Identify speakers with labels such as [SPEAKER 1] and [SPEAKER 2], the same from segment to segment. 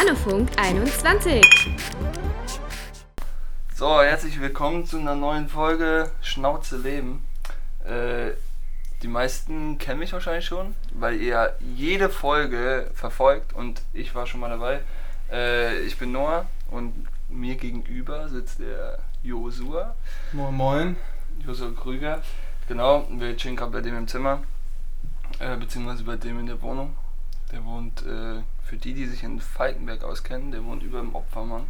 [SPEAKER 1] Annefunk 21.
[SPEAKER 2] So, herzlich willkommen zu einer neuen Folge Schnauze Leben. Äh, die meisten kennen mich wahrscheinlich schon, weil ihr jede Folge verfolgt und ich war schon mal dabei. Äh, ich bin Noah und mir gegenüber sitzt der Josua.
[SPEAKER 3] Moin Moin.
[SPEAKER 2] Josua Krüger. Genau, wir chillen gerade bei dem im Zimmer, äh, beziehungsweise bei dem in der Wohnung. Der wohnt, äh, für die, die sich in Falkenberg auskennen, der wohnt über dem Opfermann.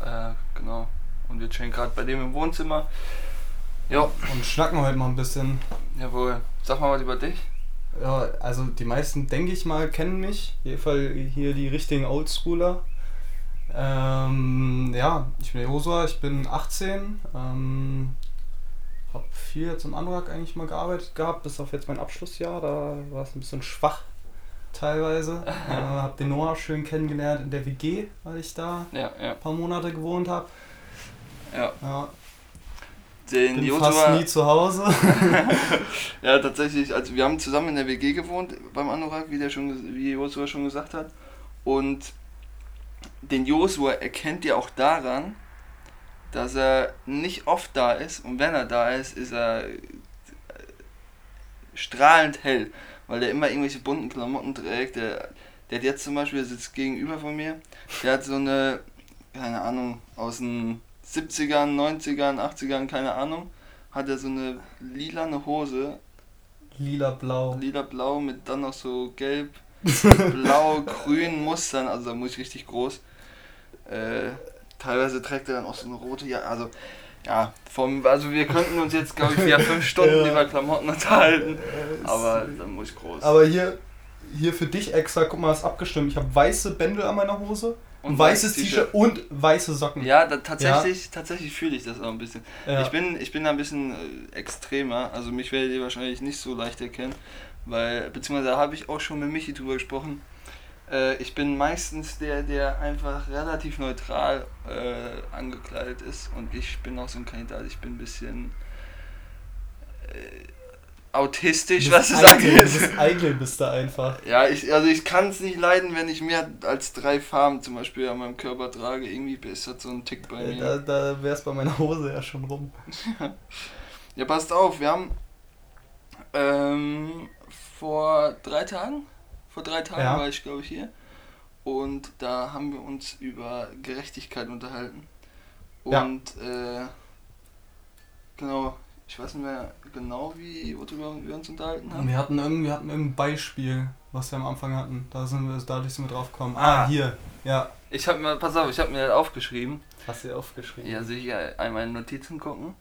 [SPEAKER 2] Äh, genau. Und wir chillen gerade bei dem im Wohnzimmer. Ja,
[SPEAKER 3] Und schnacken heute mal ein bisschen.
[SPEAKER 2] jawohl. Sag mal was über dich.
[SPEAKER 3] Ja, also die meisten, denke ich mal, kennen mich. Auf jeden Fall hier die richtigen Oldschooler. Ähm, ja, ich bin Josua, ich bin 18. Ähm, hab viel jetzt im Anorak eigentlich mal gearbeitet gehabt, bis auf jetzt mein Abschlussjahr. Da war es ein bisschen schwach teilweise. äh, hab den Noah schön kennengelernt in der WG, weil ich da
[SPEAKER 2] Ja, ja,
[SPEAKER 3] ein paar Monate gewohnt habe.
[SPEAKER 2] ja.
[SPEAKER 3] Ja,
[SPEAKER 2] Den
[SPEAKER 3] bin
[SPEAKER 2] Josua.
[SPEAKER 3] fast nie zu Hause.
[SPEAKER 2] Ja, tatsächlich, also wir haben zusammen in der WG gewohnt beim Anorak, wie der schon wie Josua schon gesagt hat. Und den Josua erkennt ihr auch daran, dass er nicht oft da ist und wenn er da ist, ist er äh, strahlend hell, weil er immer irgendwelche bunten Klamotten trägt. Der, der hat jetzt zum Beispiel, der sitzt gegenüber von mir, der hat so eine, keine Ahnung, aus den 70ern, 90ern, 80ern, keine Ahnung, hat er so eine lilane Hose
[SPEAKER 3] Lila-blau.
[SPEAKER 2] lila-blau mit dann noch so gelb, blau, grün Mustern, also da muss ich richtig groß. Äh, teilweise trägt er dann auch so eine rote, ja, also ja, vom, also wir könnten uns jetzt, glaube ich, wieder fünf Stunden
[SPEAKER 3] Ja.
[SPEAKER 2] über Klamotten unterhalten, aber dann muss ich groß.
[SPEAKER 3] Aber hier, hier für dich extra, guck mal, ist abgestimmt. Ich habe weiße Bändel an meiner Hose,
[SPEAKER 2] Und
[SPEAKER 3] weißes T-Shirt und weiße Socken.
[SPEAKER 2] ja, da, tatsächlich, tatsächlich fühle ich das auch ein bisschen.
[SPEAKER 3] Ja.
[SPEAKER 2] Ich bin, ich bin da ein bisschen äh, extremer, also mich werdet ihr wahrscheinlich nicht so leicht erkennen, weil, beziehungsweise habe ich auch schon mit Michi drüber gesprochen. Äh, ich bin meistens der, der einfach relativ neutral äh, angekleidet ist und ich bin auch so ein Kandidat, ich bin ein bisschen äh, autistisch, was es
[SPEAKER 3] Du
[SPEAKER 2] angeht.
[SPEAKER 3] bist eitel, bist du einfach.
[SPEAKER 2] Ja, ich, also ich kann es nicht leiden, wenn ich mehr als drei Farben zum Beispiel an meinem Körper trage. Irgendwie ist das so ein Tick bei
[SPEAKER 3] Äh,
[SPEAKER 2] mir.
[SPEAKER 3] Da, da wär's bei meiner Hose ja schon rum.
[SPEAKER 2] Ja, passt auf, wir haben ähm, vor drei Tagen, vor drei Tagen
[SPEAKER 3] Ja.
[SPEAKER 2] war ich glaube ich hier und da haben wir uns über Gerechtigkeit unterhalten
[SPEAKER 3] Ja.
[SPEAKER 2] und äh, genau, ich weiß nicht mehr genau wie worüber wir uns unterhalten haben.
[SPEAKER 3] Wir hatten irgendwie hatten irgendein Beispiel, was wir am Anfang hatten. Da sind wir, dadurch sind wir drauf gekommen.
[SPEAKER 2] Ah.
[SPEAKER 3] Ah, hier. Ja.
[SPEAKER 2] Ich habe mir, pass auf, ich habe mir aufgeschrieben.
[SPEAKER 3] Hast du ja aufgeschrieben.
[SPEAKER 2] Ja, sicher, einmal in Notizen gucken.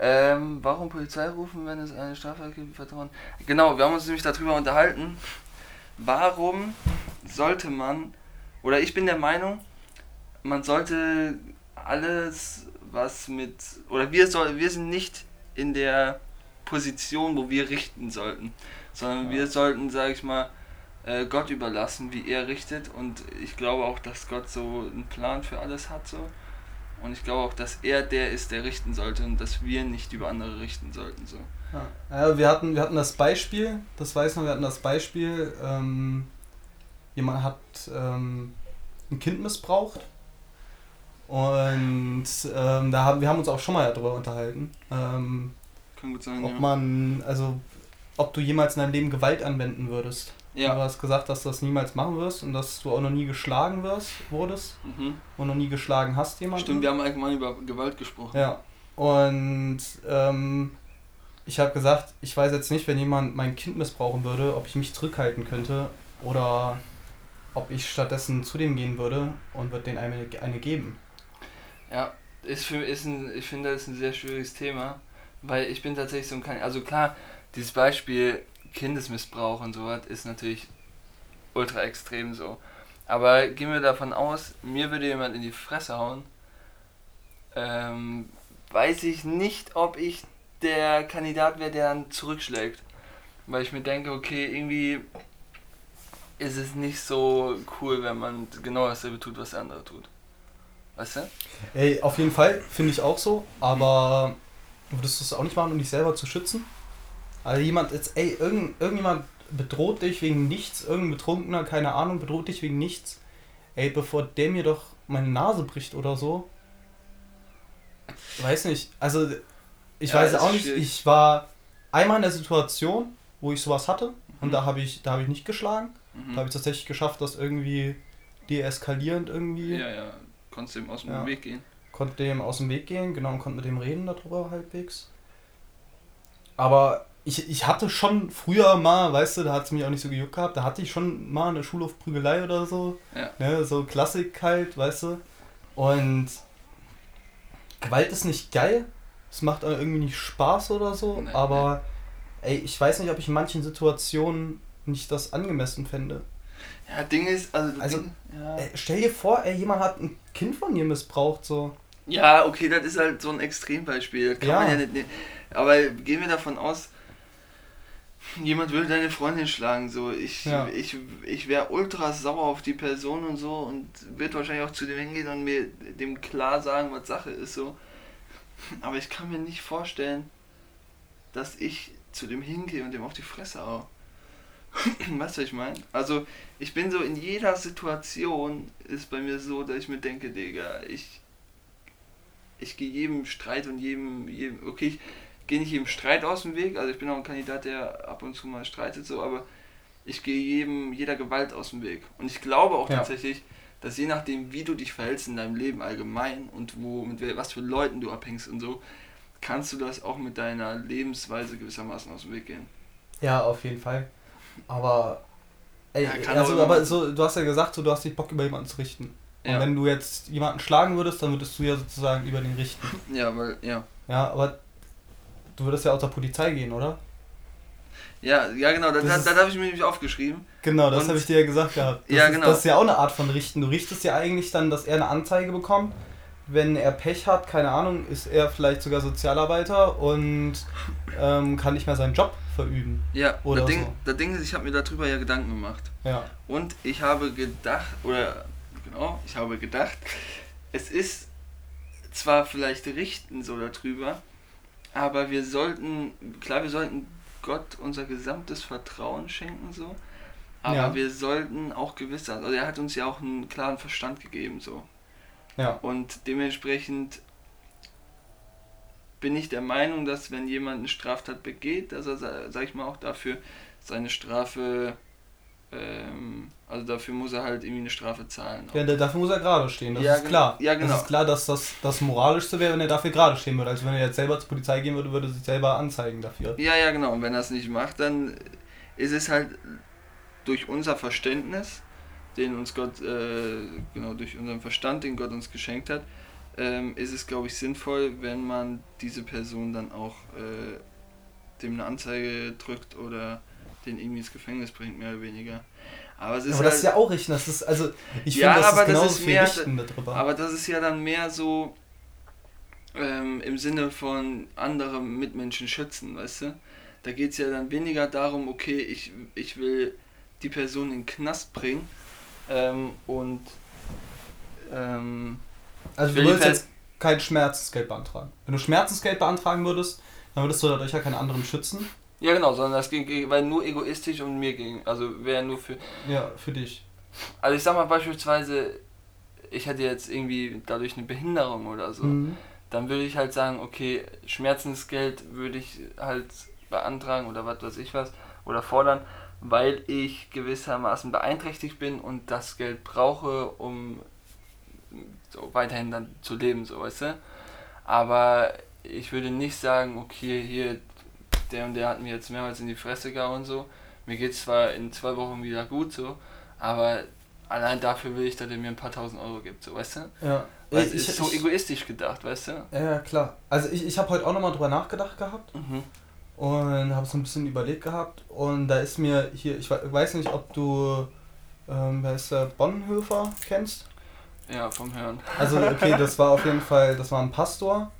[SPEAKER 2] Ähm, warum Polizei rufen, wenn es eine Straftat gibt? Vertrauen. Genau, wir haben uns nämlich darüber unterhalten. Warum sollte man, oder ich bin der Meinung, man sollte alles, was mit, oder wir soll, wir sind nicht in der Position, wo wir richten sollten, sondern
[SPEAKER 3] Ja.
[SPEAKER 2] wir sollten, sage ich mal, äh, Gott überlassen, wie er richtet. Und ich glaube auch, dass Gott so einen Plan für alles hat so. Und ich glaube auch, dass er der ist, der richten sollte und dass wir nicht über andere richten sollten so.
[SPEAKER 3] Ja, ja, wir, hatten, wir hatten das Beispiel, das weiß man, wir hatten das Beispiel, ähm, jemand hat ähm, ein Kind missbraucht und ähm, da haben wir haben uns auch schon mal darüber unterhalten, ähm,
[SPEAKER 2] Kann gut sein,
[SPEAKER 3] ob
[SPEAKER 2] ja.
[SPEAKER 3] man, also ob du jemals in deinem Leben Gewalt anwenden würdest. Du
[SPEAKER 2] Ja.
[SPEAKER 3] hast gesagt, dass du das niemals machen wirst und dass du auch noch nie geschlagen wirst, wurdest
[SPEAKER 2] Mhm.
[SPEAKER 3] und noch nie geschlagen hast jemanden.
[SPEAKER 2] Stimmt, wir haben allgemein über Gewalt gesprochen.
[SPEAKER 3] Ja. Und ähm, ich habe gesagt, ich weiß jetzt nicht, wenn jemand mein Kind missbrauchen würde, ob ich mich zurückhalten könnte oder ob ich stattdessen zu dem gehen würde und würde denen eine, eine geben.
[SPEAKER 2] Ja, ist für, ist ein, ich finde, das ist ein sehr schwieriges Thema, weil ich bin tatsächlich so ein also klar, dieses Beispiel Kindesmissbrauch und sowas ist natürlich ultra extrem so. Aber gehen wir davon aus, mir würde jemand in die Fresse hauen, ähm, weiß ich nicht, ob ich der Kandidat wäre, der dann zurückschlägt. Weil ich mir denke, okay, irgendwie ist es nicht so cool, wenn man genau dasselbe tut, was der andere tut. Weißt du?
[SPEAKER 3] Ey, auf jeden Fall, finde ich auch so, aber würdest du es auch nicht machen, um dich selber zu schützen? Also jemand jetzt, ey, irgend, irgendjemand bedroht dich wegen nichts, irgendein Betrunkener, keine Ahnung, bedroht dich wegen nichts. ey, bevor der mir doch meine Nase bricht oder so. Weiß nicht, also ich
[SPEAKER 2] Ja,
[SPEAKER 3] weiß auch nicht,
[SPEAKER 2] schwierig.
[SPEAKER 3] ich war einmal in der Situation, wo ich sowas hatte und
[SPEAKER 2] Mhm.
[SPEAKER 3] da habe ich, da habe ich nicht geschlagen.
[SPEAKER 2] Mhm.
[SPEAKER 3] Da habe ich tatsächlich geschafft, das irgendwie deeskalierend irgendwie.
[SPEAKER 2] Ja, ja, konntest ihm aus dem
[SPEAKER 3] Ja.
[SPEAKER 2] Weg gehen.
[SPEAKER 3] Konnte dem aus dem Weg gehen, genau, und konnte mit dem reden darüber halbwegs. Aber ich, ich hatte schon früher mal, weißt du, da hat es mich auch nicht so gejuckt gehabt, da hatte ich schon mal eine Schulhofprügelei oder so.
[SPEAKER 2] Ja.
[SPEAKER 3] Ne, so Klassik halt, weißt du. Und Gewalt ist nicht geil. Es macht irgendwie nicht Spaß oder so,
[SPEAKER 2] Nee,
[SPEAKER 3] aber ey, ich weiß nicht, ob ich in manchen Situationen nicht das angemessen fände.
[SPEAKER 2] Ja, Ding ist, also,
[SPEAKER 3] Also,
[SPEAKER 2] Ding, ja.
[SPEAKER 3] Ey, stell dir vor, ey, jemand hat ein Kind von dir missbraucht, so.
[SPEAKER 2] ja, okay, das ist halt so ein Extrembeispiel. Das kann
[SPEAKER 3] Ja.
[SPEAKER 2] man ja nicht nehmen. Aber gehen wir davon aus, jemand will deine Freundin schlagen, so. Ich,
[SPEAKER 3] Ja.
[SPEAKER 2] ich, ich wäre ultra sauer auf die Person und so und wird wahrscheinlich auch zu dem hingehen und mir dem klar sagen, was Sache ist, so. Aber ich kann mir nicht vorstellen, dass ich zu dem hingehe und dem auf die Fresse hau. weißt du, was ich meine? Also, ich bin so in jeder Situation ist bei mir so, dass ich mir denke, Digga, ich ich gehe jedem Streit und jedem, jedem okay, ich gehe nicht jedem Streit aus dem Weg, also ich bin auch ein Kandidat, der ab und zu mal streitet so, aber ich gehe jedem, jeder Gewalt aus dem Weg. Und ich glaube auch
[SPEAKER 3] Ja.
[SPEAKER 2] tatsächlich, dass je nachdem, wie du dich verhältst in deinem Leben allgemein und wo, mit was für Leuten du abhängst und so, kannst du das auch mit deiner Lebensweise gewissermaßen aus dem Weg gehen.
[SPEAKER 3] Ja, auf jeden Fall. Aber, ey,
[SPEAKER 2] Ja,
[SPEAKER 3] also,
[SPEAKER 2] aber-
[SPEAKER 3] aber so, du hast ja gesagt, so, du hast nicht Bock, über jemanden zu richten. Und
[SPEAKER 2] Ja.
[SPEAKER 3] wenn du jetzt jemanden schlagen würdest, dann würdest du ja sozusagen über den richten.
[SPEAKER 2] Ja, weil, ja.
[SPEAKER 3] Ja, aber du würdest ja auch zur Polizei gehen, oder?
[SPEAKER 2] Ja, ja genau, da,
[SPEAKER 3] Das
[SPEAKER 2] da, da habe ich mir nämlich aufgeschrieben.
[SPEAKER 3] Genau, das habe ich dir ja gesagt gehabt. Das
[SPEAKER 2] Ja,
[SPEAKER 3] ist,
[SPEAKER 2] genau.
[SPEAKER 3] Das ist ja auch eine Art von Richten. Du richtest ja eigentlich dann, dass er eine Anzeige bekommt. Wenn er Pech hat, keine Ahnung, ist er vielleicht sogar Sozialarbeiter und ähm, kann nicht mehr seinen Job verüben.
[SPEAKER 2] Ja,
[SPEAKER 3] Oder
[SPEAKER 2] das Ding,
[SPEAKER 3] so.
[SPEAKER 2] das Ding ist, ich habe mir darüber ja Gedanken gemacht.
[SPEAKER 3] Ja.
[SPEAKER 2] Und ich habe gedacht, oder genau, ich habe gedacht, es ist zwar vielleicht richten so darüber, aber wir sollten, klar, wir sollten Gott unser gesamtes Vertrauen schenken so, aber
[SPEAKER 3] Ja.
[SPEAKER 2] wir sollten auch gewisse, also er hat uns ja auch einen klaren Verstand gegeben so.
[SPEAKER 3] Ja.
[SPEAKER 2] Und dementsprechend bin ich der Meinung, dass wenn jemand eine Straftat begeht, dass er, sa- sag ich mal, auch dafür seine Strafe, ähm, also dafür muss er halt irgendwie eine Strafe zahlen.
[SPEAKER 3] Ja, da- dafür muss er gerade stehen, das
[SPEAKER 2] Ja,
[SPEAKER 3] ist klar.
[SPEAKER 2] ja, genau.
[SPEAKER 3] Das ist klar, dass das das Moralischste wäre, wenn er dafür gerade stehen würde. Also wenn er jetzt selber zur Polizei gehen würde, würde er sich selber anzeigen dafür.
[SPEAKER 2] Ja, ja, genau. Und wenn er es nicht macht, dann ist es halt durch unser Verständnis, den uns Gott, äh, genau, durch unseren Verstand, den Gott uns geschenkt hat, ähm, ist es, glaube ich, sinnvoll, wenn man diese Person dann auch äh, dem eine Anzeige drückt oder den irgendwie ins Gefängnis bringt, mehr oder weniger. Aber es ist
[SPEAKER 3] aber
[SPEAKER 2] halt,
[SPEAKER 3] das ist ja auch Richten. Das ist, also, ich
[SPEAKER 2] Ja,
[SPEAKER 3] finde, das
[SPEAKER 2] aber
[SPEAKER 3] ist
[SPEAKER 2] das
[SPEAKER 3] genauso
[SPEAKER 2] ist
[SPEAKER 3] viel
[SPEAKER 2] mehr-
[SPEAKER 3] Richten mit drüber.
[SPEAKER 2] Aber das ist ja dann mehr so ähm, im Sinne von andere Mitmenschen schützen, weißt du? Da geht es ja dann weniger darum, okay, ich, ich will die Person in den Knast bringen ähm, und ähm,
[SPEAKER 3] Also du
[SPEAKER 2] Pers-
[SPEAKER 3] jetzt kein Schmerzensgeld beantragen. Wenn du Schmerzensgeld beantragen würdest, dann würdest du dadurch ja keinen anderen schützen.
[SPEAKER 2] Ja genau, sondern das ging, weil nur egoistisch und mir ging, also wäre nur für
[SPEAKER 3] Ja, für dich.
[SPEAKER 2] Also ich sag mal beispielsweise, ich hätte jetzt irgendwie dadurch eine Behinderung oder so,
[SPEAKER 3] Mhm.
[SPEAKER 2] dann würde ich halt sagen, okay, Schmerzensgeld würde ich halt beantragen oder was weiß ich was oder fordern, weil ich gewissermaßen beeinträchtigt bin und das Geld brauche, um so weiterhin dann zu leben, so weißt du. Aber ich würde nicht sagen, okay, hier, der und der hat mir jetzt mehrmals in die Fresse gehauen und so. Mir geht es zwar in zwei Wochen wieder gut so, aber allein dafür will ich, dass er mir ein paar tausend Euro gibt, so weißt du.
[SPEAKER 3] Ja.
[SPEAKER 2] Weil
[SPEAKER 3] Ich-
[SPEAKER 2] ist so
[SPEAKER 3] ich-
[SPEAKER 2] egoistisch gedacht, weißt du?
[SPEAKER 3] Ja, klar. Also ich, ich habe heute auch nochmal drüber nachgedacht gehabt
[SPEAKER 2] Mhm.
[SPEAKER 3] und habe so ein bisschen überlegt gehabt. Und da ist mir hier, ich we- weiß nicht, ob du, ähm, wer ist der, Bonhoeffer kennst?
[SPEAKER 2] Ja, vom Hören.
[SPEAKER 3] Also okay, das war auf jeden Fall, das war ein Pastor,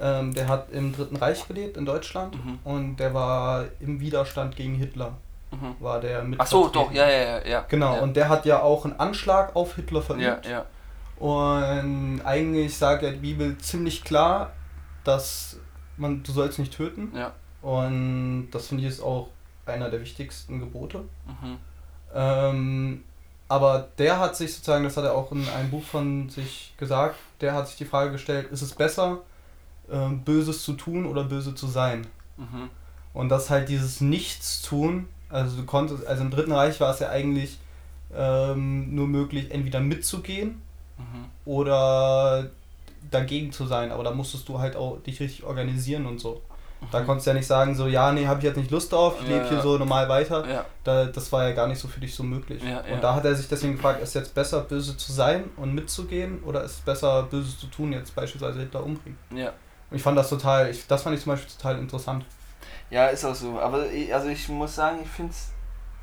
[SPEAKER 3] ähm, der hat im Dritten Reich gelebt in Deutschland
[SPEAKER 2] Mhm.
[SPEAKER 3] und der war im Widerstand gegen Hitler,
[SPEAKER 2] Mhm.
[SPEAKER 3] war der mit.
[SPEAKER 2] Ach so, doch, ja, ja, ja. ja.
[SPEAKER 3] Genau,
[SPEAKER 2] ja.
[SPEAKER 3] und der hat ja auch einen Anschlag auf Hitler verübt.
[SPEAKER 2] Ja, ja.
[SPEAKER 3] Und eigentlich sagt ja die Bibel ziemlich klar, dass man, du sollst nicht töten.
[SPEAKER 2] Ja.
[SPEAKER 3] Und das finde ich ist auch einer der wichtigsten Gebote.
[SPEAKER 2] Mhm.
[SPEAKER 3] Ähm, aber der hat sich sozusagen, das hat er auch in einem Buch von sich gesagt, der hat sich die Frage gestellt, ist es besser, ähm, Böses zu tun oder böse zu sein?
[SPEAKER 2] Mhm.
[SPEAKER 3] Und das halt dieses Nichtstun, also du konntest, also im Dritten Reich war es ja eigentlich ähm, nur möglich, entweder mitzugehen
[SPEAKER 2] Mhm.
[SPEAKER 3] oder dagegen zu sein, aber da musstest du halt auch dich richtig organisieren und so. Da konntest du ja nicht sagen, so, ja, nee, habe ich jetzt nicht Lust drauf, ich
[SPEAKER 2] Ja,
[SPEAKER 3] lebe hier
[SPEAKER 2] ja.
[SPEAKER 3] so normal weiter.
[SPEAKER 2] Ja,
[SPEAKER 3] Da, das war ja gar nicht so für dich so möglich. Und da hat er sich deswegen gefragt, ist es jetzt besser, böse zu sein und mitzugehen oder ist es besser, Böses zu tun, jetzt beispielsweise Hitler umbringen?
[SPEAKER 2] ja.
[SPEAKER 3] Und ich fand das total, ich, das fand ich zum Beispiel total interessant.
[SPEAKER 2] Ja, ist auch so. Aber ich, also ich muss sagen, ich finde es,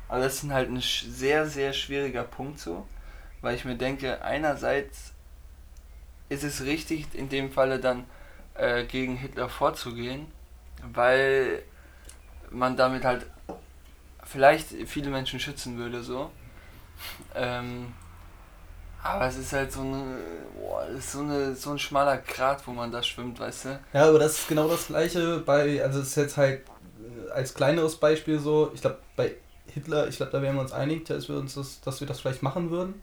[SPEAKER 2] also das ist halt ein sehr, sehr schwieriger Punkt so, weil ich mir denke, einerseits ist es richtig, in dem Falle dann äh, gegen Hitler vorzugehen, weil man damit halt vielleicht viele Menschen schützen würde so. Ähm, aber es ist halt so eine, boah, es ist so eine, so ein schmaler Grat, wo man da schwimmt, weißt du?
[SPEAKER 3] Ja, aber das ist genau das gleiche bei, also es ist jetzt halt äh, als kleineres Beispiel so, ich glaube bei Hitler, ich glaube da wären wir uns einig, dass wir uns das, dass wir das vielleicht machen würden.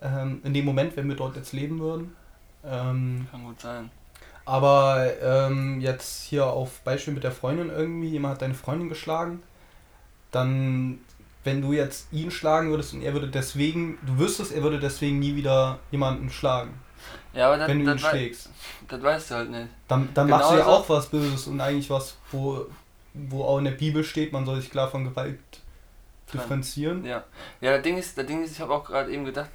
[SPEAKER 3] Ähm, in dem Moment, wenn wir dort jetzt leben würden. Ähm,
[SPEAKER 2] Kann gut sein.
[SPEAKER 3] aber ähm, jetzt hier auf Beispiel mit der Freundin irgendwie, jemand hat deine Freundin geschlagen, dann, wenn du jetzt ihn schlagen würdest und er würde deswegen, du wüsstest, er würde deswegen nie wieder jemanden schlagen,
[SPEAKER 2] Ja, aber das,
[SPEAKER 3] wenn du ihn
[SPEAKER 2] das, wei-
[SPEAKER 3] schlägst.
[SPEAKER 2] das weißt du halt nicht.
[SPEAKER 3] Dann, dann machst du ja auch was Böses und eigentlich was, wo, wo auch in der Bibel steht, man soll sich klar von Gewalt
[SPEAKER 2] Trennen.
[SPEAKER 3] differenzieren.
[SPEAKER 2] Ja. Ja, das Ding ist, das Ding ist, ich habe auch gerade eben gedacht,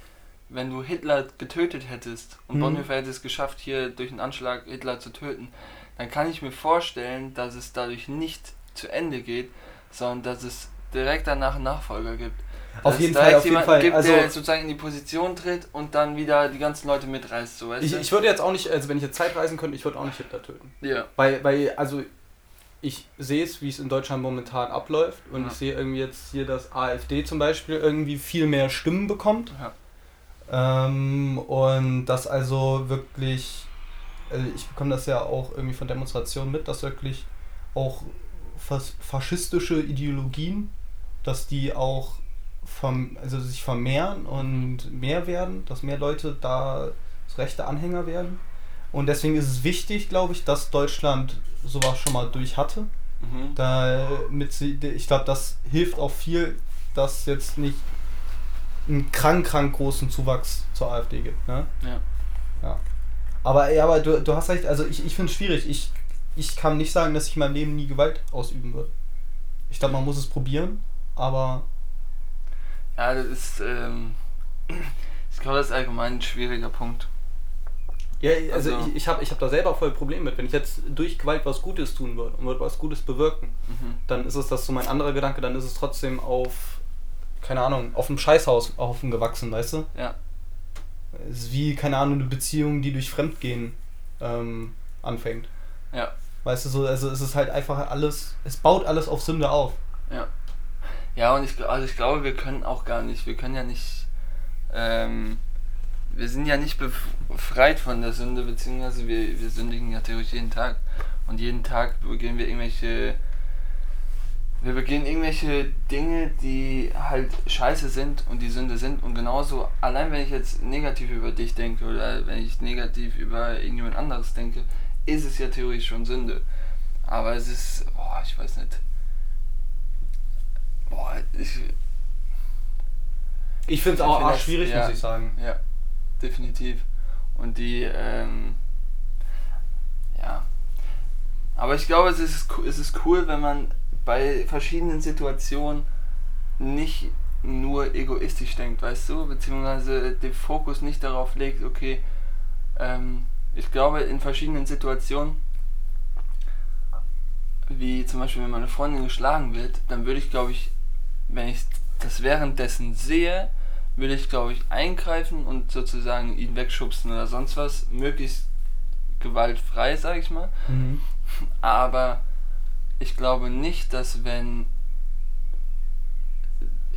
[SPEAKER 2] wenn du Hitler getötet hättest und
[SPEAKER 3] Mhm.
[SPEAKER 2] Bonhoeffer hätte es geschafft, hier durch einen Anschlag Hitler zu töten, dann kann ich mir vorstellen, dass es dadurch nicht zu Ende geht, sondern dass es direkt danach einen Nachfolger gibt.
[SPEAKER 3] Auf
[SPEAKER 2] Dass
[SPEAKER 3] jeden Fall, auf jeden Fall.
[SPEAKER 2] Gibt,
[SPEAKER 3] Also
[SPEAKER 2] der sozusagen in die Position tritt und dann wieder die ganzen Leute mitreißt, so weißt
[SPEAKER 3] ich,
[SPEAKER 2] du?
[SPEAKER 3] ich würde jetzt auch nicht, also wenn ich jetzt Zeitreisen könnte, ich würde auch nicht Hitler töten.
[SPEAKER 2] ja.
[SPEAKER 3] Weil, weil, also ich sehe es, wie es in Deutschland momentan abläuft und
[SPEAKER 2] Ja.
[SPEAKER 3] ich sehe irgendwie jetzt hier, dass AfD zum Beispiel irgendwie viel mehr Stimmen bekommt.
[SPEAKER 2] Ja.
[SPEAKER 3] Ähm, und das also wirklich, also ich bekomme das ja auch irgendwie von Demonstrationen mit, dass wirklich auch fas faschistische Ideologien, dass die auch verm also sich vermehren und mehr werden, dass mehr Leute da rechte Anhänger werden. Und deswegen ist es wichtig, glaube ich, dass Deutschland sowas schon mal durch hatte.
[SPEAKER 2] Mhm.
[SPEAKER 3] Damit sie, ich glaube, das hilft auch viel, dass jetzt nicht einen krank, krank großen Zuwachs zur AfD gibt. Ne?
[SPEAKER 2] Ja.
[SPEAKER 3] ja. Aber, ja, aber du, du hast recht, also ich, ich finde es schwierig. Ich, ich kann nicht sagen, dass ich in meinem Leben nie Gewalt ausüben würde. Ich glaube, man muss es probieren, aber
[SPEAKER 2] Ja, das ist, ähm, ich glaube, das ist allgemein ein schwieriger Punkt.
[SPEAKER 3] Ja, also,
[SPEAKER 2] Also-
[SPEAKER 3] ich, ich habe ich hab da selber voll Problem mit. Wenn ich jetzt durch Gewalt was Gutes tun würde und würde was Gutes bewirken,
[SPEAKER 2] Mhm.
[SPEAKER 3] dann ist es das so mein anderer Gedanke, dann ist es trotzdem auf, keine Ahnung, auf dem Scheißhaus Haufen gewachsen, weißt du?
[SPEAKER 2] Ja.
[SPEAKER 3] Es ist wie, keine Ahnung, eine Beziehung, die durch Fremdgehen ähm, anfängt.
[SPEAKER 2] Ja.
[SPEAKER 3] Weißt du, so, also es ist halt einfach alles, es baut alles auf Sünde auf.
[SPEAKER 2] Ja. Ja, und ich, also ich glaube, wir können auch gar nicht, wir können ja nicht, ähm, wir sind ja nicht befreit von der Sünde, beziehungsweise wir, wir sündigen ja theoretisch jeden Tag. Und jeden Tag begehen wir irgendwelche, wir begehen irgendwelche Dinge, die halt scheiße sind und die Sünde sind. Und genauso, allein wenn ich jetzt negativ über dich denke oder wenn ich negativ über irgendjemand anderes denke, ist es ja theoretisch schon Sünde. Aber es ist, boah, ich weiß nicht. Boah, ich,
[SPEAKER 3] Ich finde es auch
[SPEAKER 2] das-
[SPEAKER 3] schwierig,
[SPEAKER 2] ja.
[SPEAKER 3] muss ich sagen.
[SPEAKER 2] ja, definitiv. Und die, ähm, ja. Aber ich glaube, es ist, es ist cool, wenn man bei verschiedenen Situationen nicht nur egoistisch denkt, weißt du, beziehungsweise den Fokus nicht darauf legt, okay, ähm, ich glaube, in verschiedenen Situationen, wie zum Beispiel, wenn meine Freundin geschlagen wird, dann würde ich, glaube ich, wenn ich das währenddessen sehe, würde ich, glaube ich, eingreifen und sozusagen ihn wegschubsen oder sonst was, möglichst gewaltfrei, sag ich mal.
[SPEAKER 3] Mhm.
[SPEAKER 2] Aber ich glaube nicht, dass wenn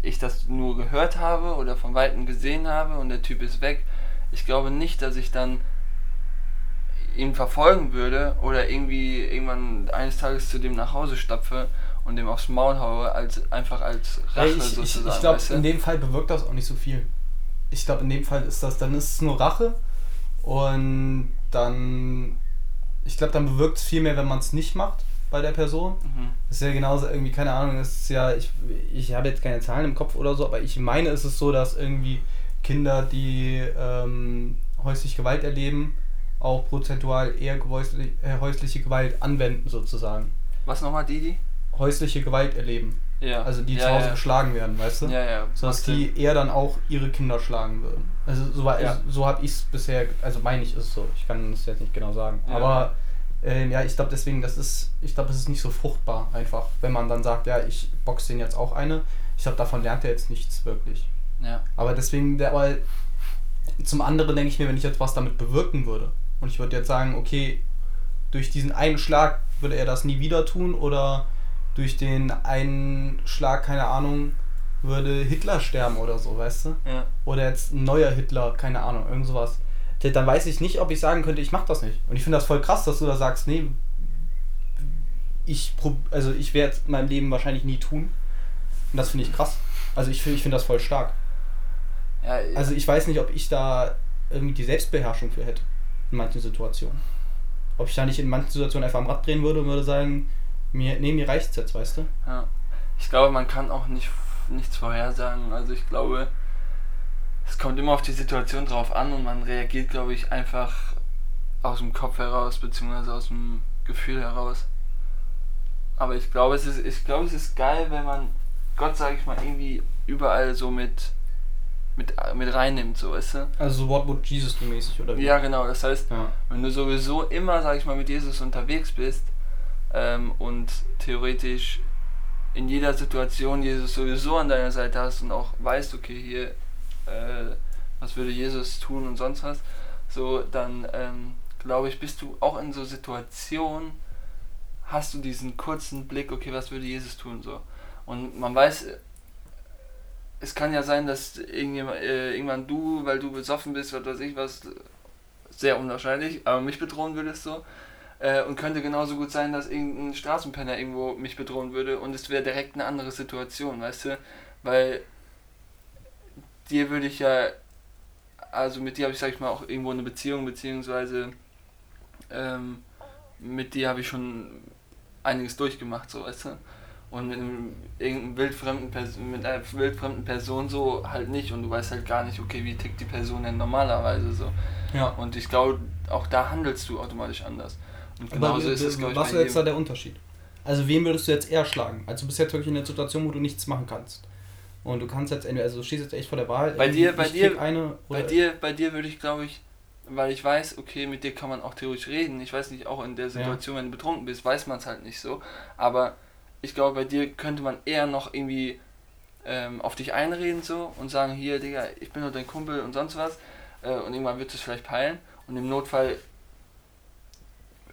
[SPEAKER 2] ich das nur gehört habe oder von Weitem gesehen habe und der Typ ist weg, ich glaube nicht, dass ich dann ihn verfolgen würde oder irgendwie irgendwann eines Tages zu dem nach Hause stapfe und dem aufs Maul haue, als einfach als Rache
[SPEAKER 3] ich ich,
[SPEAKER 2] sozusagen.
[SPEAKER 3] ich glaube,
[SPEAKER 2] weißt du?
[SPEAKER 3] in dem Fall bewirkt das auch nicht so viel. Ich glaube, in dem Fall ist das, dann ist es nur Rache und dann, ich glaube, dann bewirkt es viel mehr, wenn man es nicht macht bei der Person.
[SPEAKER 2] mhm.
[SPEAKER 3] Das ist ja genauso irgendwie, keine Ahnung, es ist ja, ich, ich habe jetzt keine Zahlen im Kopf oder so, aber ich meine, es ist so, dass irgendwie Kinder, die ähm, häusliche Gewalt erleben, auch prozentual eher häuslich, äh, häusliche Gewalt anwenden sozusagen.
[SPEAKER 2] Was nochmal, Didi?
[SPEAKER 3] Häusliche Gewalt erleben.
[SPEAKER 2] Ja.
[SPEAKER 3] Also die
[SPEAKER 2] ja,
[SPEAKER 3] zu Hause
[SPEAKER 2] ja.
[SPEAKER 3] geschlagen werden, weißt du?
[SPEAKER 2] Ja, ja.
[SPEAKER 3] So dass die eher dann auch ihre Kinder schlagen würden. Also so, war-
[SPEAKER 2] Ja.
[SPEAKER 3] so habe ich es bisher, also meine ich ist es so. Ich kann es jetzt nicht genau sagen. Aber ähm, ja, ich glaube deswegen, das ist, ich glaube, es ist nicht so fruchtbar einfach, wenn man dann sagt, ja, ich boxe den jetzt auch eine. Ich glaube, davon lernt er jetzt nichts wirklich.
[SPEAKER 2] Ja.
[SPEAKER 3] Aber deswegen, der, aber zum anderen denke ich mir, wenn ich jetzt was damit bewirken würde und ich würde jetzt sagen, okay, durch diesen einen Schlag würde er das nie wieder tun oder durch den einen Schlag, keine Ahnung, würde Hitler sterben oder so, weißt du?
[SPEAKER 2] Ja.
[SPEAKER 3] Oder jetzt ein neuer Hitler, keine Ahnung, irgend sowas. Dann weiß ich nicht, ob ich sagen könnte, ich mach das nicht. Und ich finde das voll krass, dass du da sagst, nee, ich prob also ich werde es in meinem Leben wahrscheinlich nie tun. Und das finde ich krass. Also ich finde ich finde das voll stark.
[SPEAKER 2] ja
[SPEAKER 3] Also ich weiß nicht, ob ich da irgendwie die Selbstbeherrschung für hätte. In manchen Situationen. Ob ich da nicht in manchen Situationen einfach am Rad drehen würde und würde sagen, mir, nee, mir reicht's jetzt, weißt du?
[SPEAKER 2] Ja. Ich glaube, man kann auch nicht nichts vorhersagen. Also ich glaube, es kommt immer auf die Situation drauf an und man reagiert, glaube ich, einfach aus dem Kopf heraus, beziehungsweise aus dem Gefühl heraus. Aber ich glaube, es ist, ich glaube, es ist geil, wenn man Gott, sage ich mal, irgendwie überall so mit, mit, mit reinnimmt, so, weißt du?
[SPEAKER 3] Also so What would Jesus mäßig oder wie?
[SPEAKER 2] Ja, genau. Das heißt,
[SPEAKER 3] Ja.
[SPEAKER 2] wenn du sowieso immer, sag ich mal, mit Jesus unterwegs bist ähm, und theoretisch in jeder Situation Jesus sowieso an deiner Seite hast und auch weißt, okay, hier, äh, was würde Jesus tun und sonst was, so, dann ähm, glaube ich, bist du auch in so Situationen, hast du diesen kurzen Blick, okay, was würde Jesus tun, so. Und man weiß, es kann ja sein, dass irgendjemand, äh, irgendwann du, weil du besoffen bist, was weiß ich was, sehr unwahrscheinlich, aber mich bedrohen würdest so. Äh, und könnte genauso gut sein, dass irgendein Straßenpenner irgendwo mich bedrohen würde und es wäre direkt eine andere Situation, weißt du? Weil dir würde ich ja, also mit dir habe ich, sag ich mal, auch irgendwo eine Beziehung, beziehungsweise ähm, mit dir habe ich schon einiges durchgemacht, so, weißt du? Und mit einem, irgendeinem wildfremden Person, mit einer wildfremden Person so halt nicht und du weißt halt gar nicht, okay, wie tickt die Person denn normalerweise so.
[SPEAKER 3] ja.
[SPEAKER 2] Und ich glaube, auch da handelst du automatisch anders. Und
[SPEAKER 3] Aber
[SPEAKER 2] genauso ist es, glaube ich,
[SPEAKER 3] was wäre jetzt da der Unterschied? Also wen würdest du jetzt eher schlagen? Also du bist jetzt wirklich in einer Situation, wo du nichts machen kannst. Und du kannst jetzt entweder, also du stehst jetzt echt vor der Wahl.
[SPEAKER 2] Bei dir- bei dir-
[SPEAKER 3] eine
[SPEAKER 2] Bei dir, bei dir würde ich, glaube ich, weil ich weiß, okay, mit dir kann man auch theoretisch reden. Ich weiß nicht, auch in der Situation, wenn du betrunken bist, weiß man es halt nicht so. Aber ich glaube, bei dir könnte man eher noch irgendwie ähm, auf dich einreden so und sagen, hier, Digga, ich bin nur dein Kumpel und sonst was. Äh, und irgendwann wird es vielleicht peilen. Und im Notfall,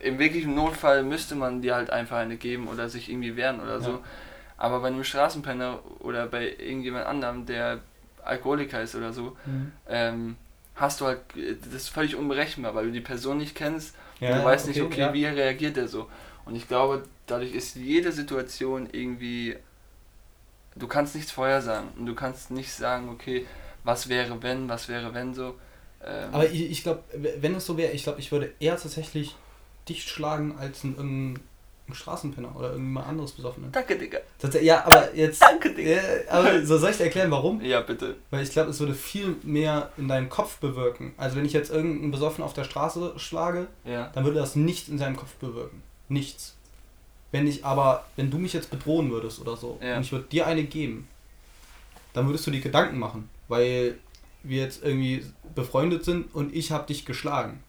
[SPEAKER 2] im wirklichen Notfall müsste man dir halt einfach eine geben oder sich irgendwie wehren oder so.
[SPEAKER 3] Ja.
[SPEAKER 2] Aber bei einem Straßenpenner oder bei irgendjemand anderem, der Alkoholiker ist oder so,
[SPEAKER 3] Mhm.
[SPEAKER 2] ähm, hast du halt, das ist völlig unberechenbar, weil du die Person nicht kennst
[SPEAKER 3] Ja,
[SPEAKER 2] und du weißt nicht,
[SPEAKER 3] okay,
[SPEAKER 2] okay,
[SPEAKER 3] ja.
[SPEAKER 2] wie reagiert er so. Und ich glaube, dadurch ist jede Situation irgendwie, du kannst nichts vorhersagen und du kannst nicht sagen, okay, was wäre wenn, was wäre wenn so. Ähm,
[SPEAKER 3] Aber ich, ich glaube, wenn es so wäre, ich glaube, ich würde eher tatsächlich dich schlagen als ein, ein Straßenpenner oder irgendjemand anderes Besoffenen.
[SPEAKER 2] danke, Digga.
[SPEAKER 3] Das, ja, aber jetzt.
[SPEAKER 2] Danke, Digga.
[SPEAKER 3] Ja, aber so soll ich dir erklären, warum?
[SPEAKER 2] Ja, bitte.
[SPEAKER 3] Weil ich glaube, es würde viel mehr in deinem Kopf bewirken. Also wenn ich jetzt irgendeinen Besoffen auf der Straße schlage,
[SPEAKER 2] Ja.
[SPEAKER 3] dann würde das nichts in seinem Kopf bewirken. Nichts. Wenn ich aber, wenn du mich jetzt bedrohen würdest oder so,
[SPEAKER 2] Ja.
[SPEAKER 3] und ich würde dir eine geben, dann würdest du dir Gedanken machen, weil wir jetzt irgendwie befreundet sind und ich habe dich geschlagen.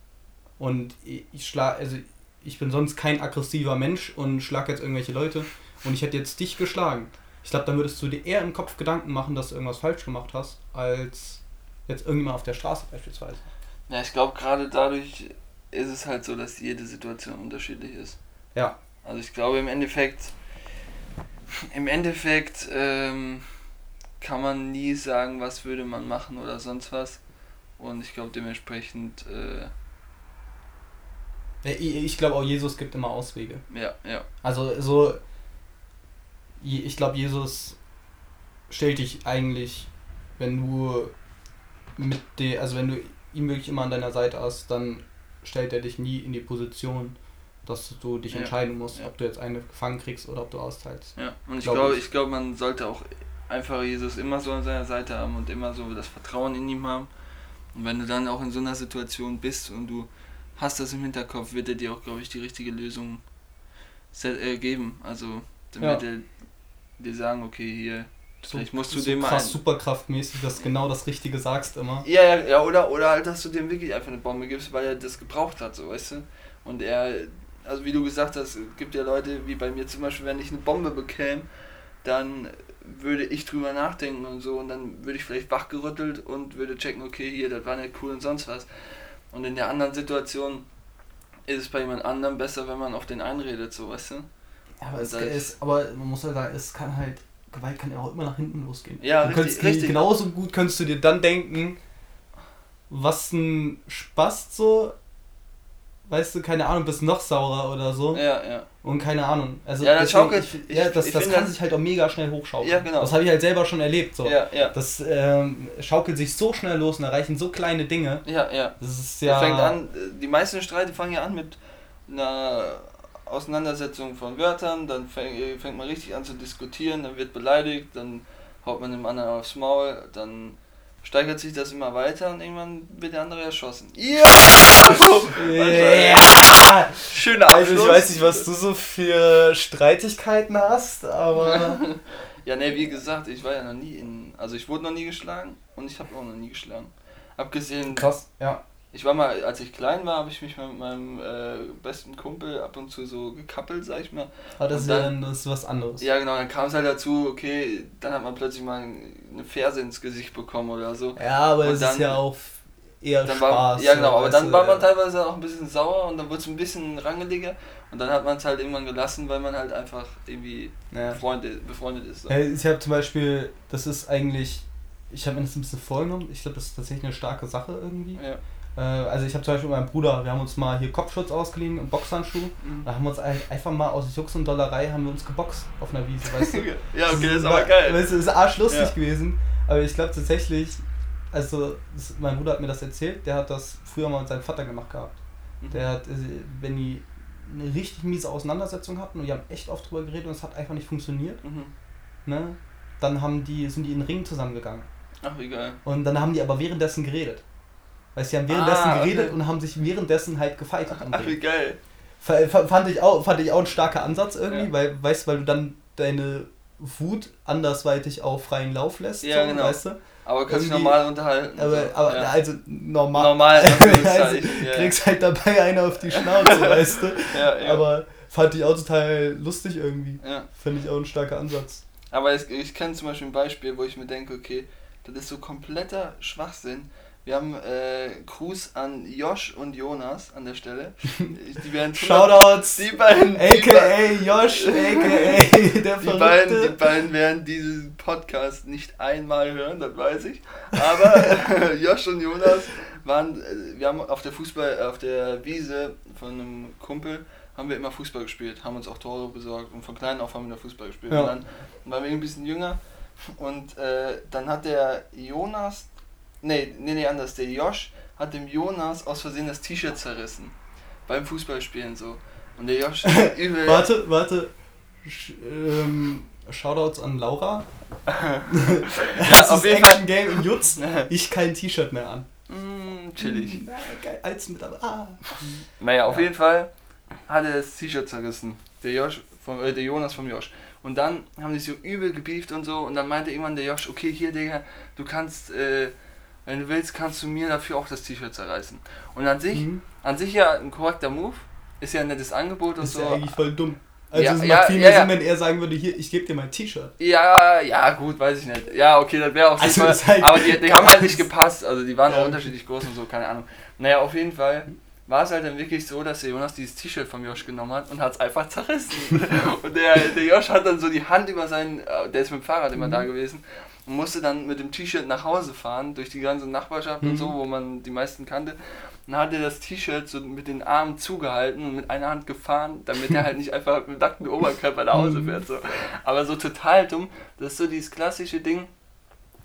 [SPEAKER 3] Und ich, schlag, also ich bin sonst kein aggressiver Mensch und schlag jetzt irgendwelche Leute und ich hätte jetzt dich geschlagen. Ich glaube, dann würdest du dir eher im Kopf Gedanken machen, dass du irgendwas falsch gemacht hast, als jetzt irgendjemand auf der Straße beispielsweise.
[SPEAKER 2] Ja, ich glaube, gerade dadurch ist es halt so, dass jede Situation unterschiedlich ist.
[SPEAKER 3] Ja.
[SPEAKER 2] Also ich glaube im Endeffekt, im Endeffekt ähm, kann man nie sagen, was würde man machen oder sonst was. Und ich glaube dementsprechend, äh,
[SPEAKER 3] Ich, glaube auch, Jesus gibt immer Auswege.
[SPEAKER 2] ja, ja.
[SPEAKER 3] Also so, ich glaube, Jesus stellt dich eigentlich, wenn du mit der, also wenn du ihn wirklich immer an deiner Seite hast, dann stellt er dich nie in die Position, dass du dich
[SPEAKER 2] Ja,
[SPEAKER 3] entscheiden musst,
[SPEAKER 2] ja.
[SPEAKER 3] ob du jetzt eine gefangen kriegst oder ob du austeilst.
[SPEAKER 2] Ja, und ich
[SPEAKER 3] Glaub
[SPEAKER 2] glaube,
[SPEAKER 3] ich.
[SPEAKER 2] ich glaube, man sollte auch einfach Jesus immer so an seiner Seite haben und immer so das Vertrauen in ihm haben. Und wenn du dann auch in so einer Situation bist und du hast das im Hinterkopf, wird er dir auch, glaube ich, die richtige Lösung äh, geben. Also dann
[SPEAKER 3] Ja.
[SPEAKER 2] wird er dir sagen, okay, hier, vielleicht musst du
[SPEAKER 3] so
[SPEAKER 2] dem mal
[SPEAKER 3] krass superkraftmäßig, dass du genau das Richtige sagst immer.
[SPEAKER 2] Ja, ja, ja, oder, oder halt, dass du dem wirklich einfach eine Bombe gibst, weil er das gebraucht hat, so, weißt du? Und er, also wie du gesagt hast, gibt ja Leute, wie bei mir zum Beispiel, wenn ich eine Bombe bekäme, dann würde ich drüber nachdenken und so und dann würde ich vielleicht wachgerüttelt und würde checken, okay, hier, das war nicht cool und sonst was. Und in der anderen Situation ist es bei jemand anderem besser, wenn man auf den einredet, so, weißt du?
[SPEAKER 3] Ja, aber, es, es, aber man muss halt sagen, es kann halt, Gewalt kann ja auch immer nach hinten losgehen.
[SPEAKER 2] Ja,
[SPEAKER 3] du
[SPEAKER 2] richtig, richtig.
[SPEAKER 3] genauso gut könntest du dir dann denken, was ein Spaß so, weißt du, keine Ahnung, bist noch saurer oder so.
[SPEAKER 2] Ja, ja.
[SPEAKER 3] Und keine Ahnung. Also
[SPEAKER 2] Ja, das schaukelt-
[SPEAKER 3] ich,
[SPEAKER 2] ich-
[SPEAKER 3] ja, das,
[SPEAKER 2] ich
[SPEAKER 3] das kann
[SPEAKER 2] das-
[SPEAKER 3] sich halt auch mega schnell hochschaukeln.
[SPEAKER 2] Ja, genau.
[SPEAKER 3] Das habe ich halt selber schon erlebt. So.
[SPEAKER 2] Ja, ja.
[SPEAKER 3] Das ähm, schaukelt sich so schnell los und erreichen so kleine Dinge.
[SPEAKER 2] Ja, ja.
[SPEAKER 3] Das ist
[SPEAKER 2] Ja.
[SPEAKER 3] ja.
[SPEAKER 2] Fängt an, die meisten Streite fangen ja an mit einer Auseinandersetzung von Wörtern, dann fängt, fängt man richtig an zu diskutieren, dann wird beleidigt, dann haut man dem anderen aufs Maul, dann steigert sich das immer weiter und irgendwann wird der andere erschossen. Ja! So,
[SPEAKER 3] Ja.
[SPEAKER 2] Schöner
[SPEAKER 3] Also
[SPEAKER 2] Abschluss.
[SPEAKER 3] ich weiß nicht, was du so für Streitigkeiten hast, aber.
[SPEAKER 2] Ja, ne, wie gesagt, ich war ja noch nie in. Also ich wurde noch nie geschlagen und ich habe auch noch nie geschlagen. Abgesehen,
[SPEAKER 3] Krass, ja.
[SPEAKER 2] Ich war mal, als ich klein war, habe ich mich mal mit meinem äh, besten Kumpel ab und zu so gekappelt, sag ich mal.
[SPEAKER 3] Aber das
[SPEAKER 2] Und
[SPEAKER 3] ja
[SPEAKER 2] dann-
[SPEAKER 3] dann das ist was anderes.
[SPEAKER 2] Ja, genau, dann kam es halt dazu, okay, dann hat man plötzlich mal eine Ferse ins Gesicht bekommen oder so.
[SPEAKER 3] Ja, aber
[SPEAKER 2] Und
[SPEAKER 3] es
[SPEAKER 2] dann-
[SPEAKER 3] ist ja auch eher
[SPEAKER 2] Dann
[SPEAKER 3] Spaß.
[SPEAKER 2] war, ja, genau, aber dann
[SPEAKER 3] du,
[SPEAKER 2] war man
[SPEAKER 3] äh,
[SPEAKER 2] teilweise auch ein bisschen sauer und dann wurde es ein bisschen rangeliger und dann hat man es halt irgendwann gelassen, weil man halt einfach irgendwie
[SPEAKER 3] Ja.
[SPEAKER 2] befreundet, befreundet ist. So.
[SPEAKER 3] Ja, Ich habe zum Beispiel, das ist eigentlich, ich habe mir das ein bisschen vorgenommen, ich glaube, das ist tatsächlich eine starke Sache irgendwie.
[SPEAKER 2] Ja.
[SPEAKER 3] Äh, also ich habe zum Beispiel mit meinem Bruder, wir haben uns mal hier Kopfschutz ausgeliehen und Boxhandschuh.
[SPEAKER 2] Mhm.
[SPEAKER 3] Da haben wir uns ein- einfach mal aus Jux und Dollerei haben wir uns geboxt auf einer Wiese, weißt du?
[SPEAKER 2] ja, okay, das ist aber geil.
[SPEAKER 3] Weißt du, das ist arschlustig
[SPEAKER 2] Ja.
[SPEAKER 3] gewesen. Aber ich glaube tatsächlich, also das, mein Bruder hat mir das erzählt, der hat das früher mal mit seinem Vater gemacht gehabt.
[SPEAKER 2] Mhm.
[SPEAKER 3] Der hat, äh, wenn die eine richtig miese Auseinandersetzung hatten und die haben echt oft drüber geredet und es hat einfach nicht funktioniert,
[SPEAKER 2] Mhm.
[SPEAKER 3] ne? Dann haben die, sind die in den Ring zusammengegangen.
[SPEAKER 2] Ach, wie geil.
[SPEAKER 3] Und dann haben die aber währenddessen geredet. Weißt du, die haben währenddessen
[SPEAKER 2] Ah, okay.
[SPEAKER 3] geredet und haben sich währenddessen halt gefightet.
[SPEAKER 2] Ach, wie geil.
[SPEAKER 3] Fa- fa- Fand ich auch, fand ich auch ein starker Ansatz irgendwie,
[SPEAKER 2] Ja.
[SPEAKER 3] weil, weißt du, weil du dann deine Wut andersweitig auf freien Lauf lässt,
[SPEAKER 2] Ja,
[SPEAKER 3] so,
[SPEAKER 2] genau.
[SPEAKER 3] weißt du?
[SPEAKER 2] Aber kannst dich normal unterhalten.
[SPEAKER 3] Aber,
[SPEAKER 2] so.
[SPEAKER 3] aber
[SPEAKER 2] ja.
[SPEAKER 3] also normal.
[SPEAKER 2] normal.
[SPEAKER 3] also,
[SPEAKER 2] Anführungszeichen, ja,
[SPEAKER 3] kriegst halt dabei einer auf die Schnauze, weißt du?
[SPEAKER 2] ja, ja.
[SPEAKER 3] Aber fand ich auch total lustig irgendwie.
[SPEAKER 2] ja.
[SPEAKER 3] Finde ich auch ein starker Ansatz.
[SPEAKER 2] Aber es, ich kenne zum Beispiel ein Beispiel, wo ich mir denke, okay, das ist so kompletter Schwachsinn. Wir haben äh, Gruß an Josh und Jonas an der Stelle. Die werden
[SPEAKER 3] Shoutouts!
[SPEAKER 2] Die beiden, die, be-
[SPEAKER 3] AKA Josh, AKA der
[SPEAKER 2] die, beiden, die beiden werden diesen Podcast nicht einmal hören, das weiß ich. Aber Josh und Jonas waren, äh, wir haben auf der Fußball, auf der Wiese von einem Kumpel haben wir immer Fußball gespielt, haben uns auch Tore besorgt und von klein auf haben wir Fußball gespielt.
[SPEAKER 3] Ja.
[SPEAKER 2] Und dann waren wir ein bisschen jünger und äh, dann hat der Jonas, nee, nee, nee, anders, der Josh hat dem Jonas aus Versehen das T-Shirt zerrissen. Beim Fußballspielen so. Und der Josh übel.
[SPEAKER 3] Warte, warte. Sch ähm, Shoutouts an Laura.
[SPEAKER 2] Ja, auf jeden
[SPEAKER 3] Action Game im Jutz. Ich kein T-Shirt mehr an.
[SPEAKER 2] Mm, chillig.
[SPEAKER 3] Na, geil, als mit aber. Ah.
[SPEAKER 2] Naja, auf
[SPEAKER 3] Ja.
[SPEAKER 2] jeden Fall hat er das T-Shirt zerrissen. Der Josh, vom, äh, der Jonas vom Josh. Und dann haben die so übel gebieft und so. Und dann meinte irgendwann der Josh, okay, hier, Digga, du kannst, äh, wenn du willst, kannst du mir dafür auch das T-Shirt zerreißen. Und an sich,
[SPEAKER 3] Mhm.
[SPEAKER 2] an sich ja ein korrekter Move. Ist ja ein nettes Angebot und
[SPEAKER 3] ist
[SPEAKER 2] so.
[SPEAKER 3] ja eigentlich voll dumm. Also
[SPEAKER 2] Ja,
[SPEAKER 3] es macht
[SPEAKER 2] ja,
[SPEAKER 3] viel mehr
[SPEAKER 2] ja.
[SPEAKER 3] Sinn, wenn er sagen würde, hier, ich gebe dir mein T-Shirt.
[SPEAKER 2] Ja, ja, gut, weiß ich nicht. Ja, okay, das wäre auch
[SPEAKER 3] Also ist halt-
[SPEAKER 2] aber die, die haben halt nicht gepasst. Also die waren auch unterschiedlich groß und so, keine Ahnung. Naja, auf jeden Fall war es halt dann wirklich so, dass der Jonas dieses T-Shirt vom Josh genommen hat und hat es einfach zerrissen. und der, der Josh hat dann so die Hand über seinen, äh, der ist mit dem Fahrrad immer
[SPEAKER 3] Mhm.
[SPEAKER 2] da gewesen, und musste dann mit dem T-Shirt nach Hause fahren, durch die ganze Nachbarschaft und
[SPEAKER 3] Mhm.
[SPEAKER 2] so, wo man die meisten kannte. Und dann hat er das T-Shirt so mit den Armen zugehalten und mit einer Hand gefahren, damit er halt nicht einfach mit nacktem Oberkörper nach Hause fährt. So. Aber so total dumm. Das ist so dieses klassische Ding,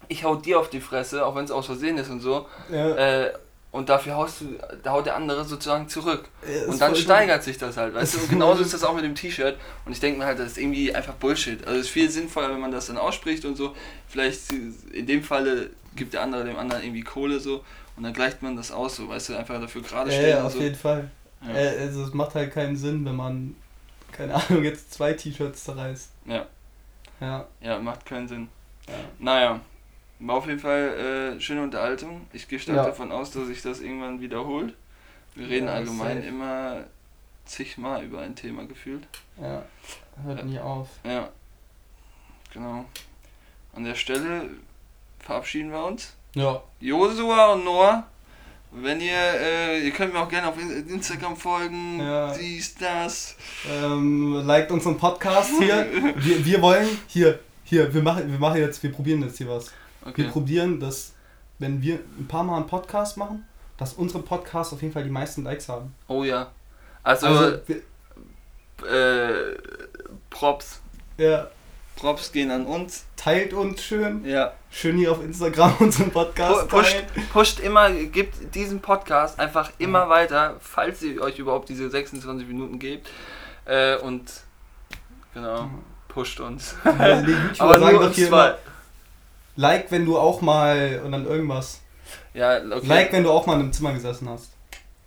[SPEAKER 2] ich hau dir auf die Fresse, auch wenn es aus Versehen ist und so.
[SPEAKER 3] Ja.
[SPEAKER 2] Äh, und dafür haust du, da haut der andere sozusagen zurück.
[SPEAKER 3] Ja,
[SPEAKER 2] Und dann steigert sich das halt, weißt du? Und genauso ist das auch mit dem T-Shirt. Und ich denke mir halt, das ist irgendwie einfach Bullshit. Also es ist viel sinnvoller, wenn man das dann ausspricht und so. Vielleicht in dem Falle gibt der andere dem anderen irgendwie Kohle so und dann gleicht man das aus, so, weißt du, einfach dafür gerade
[SPEAKER 3] Ja,
[SPEAKER 2] stellen
[SPEAKER 3] ja,
[SPEAKER 2] und
[SPEAKER 3] auf
[SPEAKER 2] so.
[SPEAKER 3] jeden Fall.
[SPEAKER 2] Ja.
[SPEAKER 3] Äh, also es macht halt keinen Sinn, wenn man, keine Ahnung, jetzt zwei T-Shirts zerreißt.
[SPEAKER 2] Ja,
[SPEAKER 3] Ja.
[SPEAKER 2] ja, macht keinen Sinn.
[SPEAKER 3] ja.
[SPEAKER 2] Naja, war auf jeden Fall äh, schöne Unterhaltung. Ich gehe stark
[SPEAKER 3] Ja.
[SPEAKER 2] davon aus, dass sich das irgendwann wiederholt. Wir reden
[SPEAKER 3] Ja,
[SPEAKER 2] allgemein
[SPEAKER 3] safe.
[SPEAKER 2] immer zigmal über ein Thema gefühlt.
[SPEAKER 3] Ja. Hört nie auf.
[SPEAKER 2] Ja, genau. An der Stelle verabschieden wir uns.
[SPEAKER 3] Ja.
[SPEAKER 2] Josua und Noah, wenn ihr, äh, ihr könnt mir auch gerne auf In- Instagram folgen,
[SPEAKER 3] Ja.
[SPEAKER 2] dies, das.
[SPEAKER 3] Ähm, liked unseren Podcast hier. Wir, wir wollen, hier, hier, wir machen, wir machen jetzt, wir probieren jetzt hier was. Wir
[SPEAKER 2] Okay.
[SPEAKER 3] probieren, dass, wenn wir ein paar Mal einen Podcast machen, dass unsere Podcasts auf jeden Fall die meisten Likes haben.
[SPEAKER 2] Oh ja. Also,
[SPEAKER 3] Also, wir,
[SPEAKER 2] äh, Props.
[SPEAKER 3] ja,
[SPEAKER 2] Props gehen an uns.
[SPEAKER 3] teilt uns schön.
[SPEAKER 2] Ja.
[SPEAKER 3] Schön hier auf Instagram unseren
[SPEAKER 2] Pu-
[SPEAKER 3] Podcast
[SPEAKER 2] Pusht, pusht immer, gebt diesen Podcast einfach immer weiter, falls ihr euch überhaupt diese 26 Minuten gebt. Äh, und genau, pusht uns.
[SPEAKER 3] YouTuber
[SPEAKER 2] Aber
[SPEAKER 3] sagen
[SPEAKER 2] nur uns
[SPEAKER 3] hier
[SPEAKER 2] zwei.
[SPEAKER 3] immer, like, wenn du auch mal, und dann irgendwas.
[SPEAKER 2] Ja, okay.
[SPEAKER 3] Like, wenn du auch mal in einem Zimmer gesessen hast.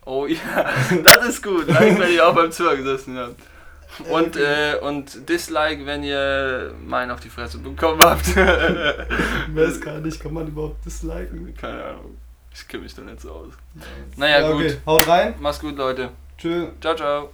[SPEAKER 2] Oh ja, das ist gut. Like, wenn ihr auch beim Zimmer gesessen habt. Und, äh, und Dislike, wenn ihr meinen auf die Fresse bekommen habt.
[SPEAKER 3] Ich weiß gar nicht, kann man überhaupt disliken?
[SPEAKER 2] Keine Ahnung. Ich kenne mich da nicht so aus. Naja,
[SPEAKER 3] Ja, okay,
[SPEAKER 2] gut.
[SPEAKER 3] haut rein.
[SPEAKER 2] Mach's gut, Leute.
[SPEAKER 3] Tschö.
[SPEAKER 2] Ciao, ciao.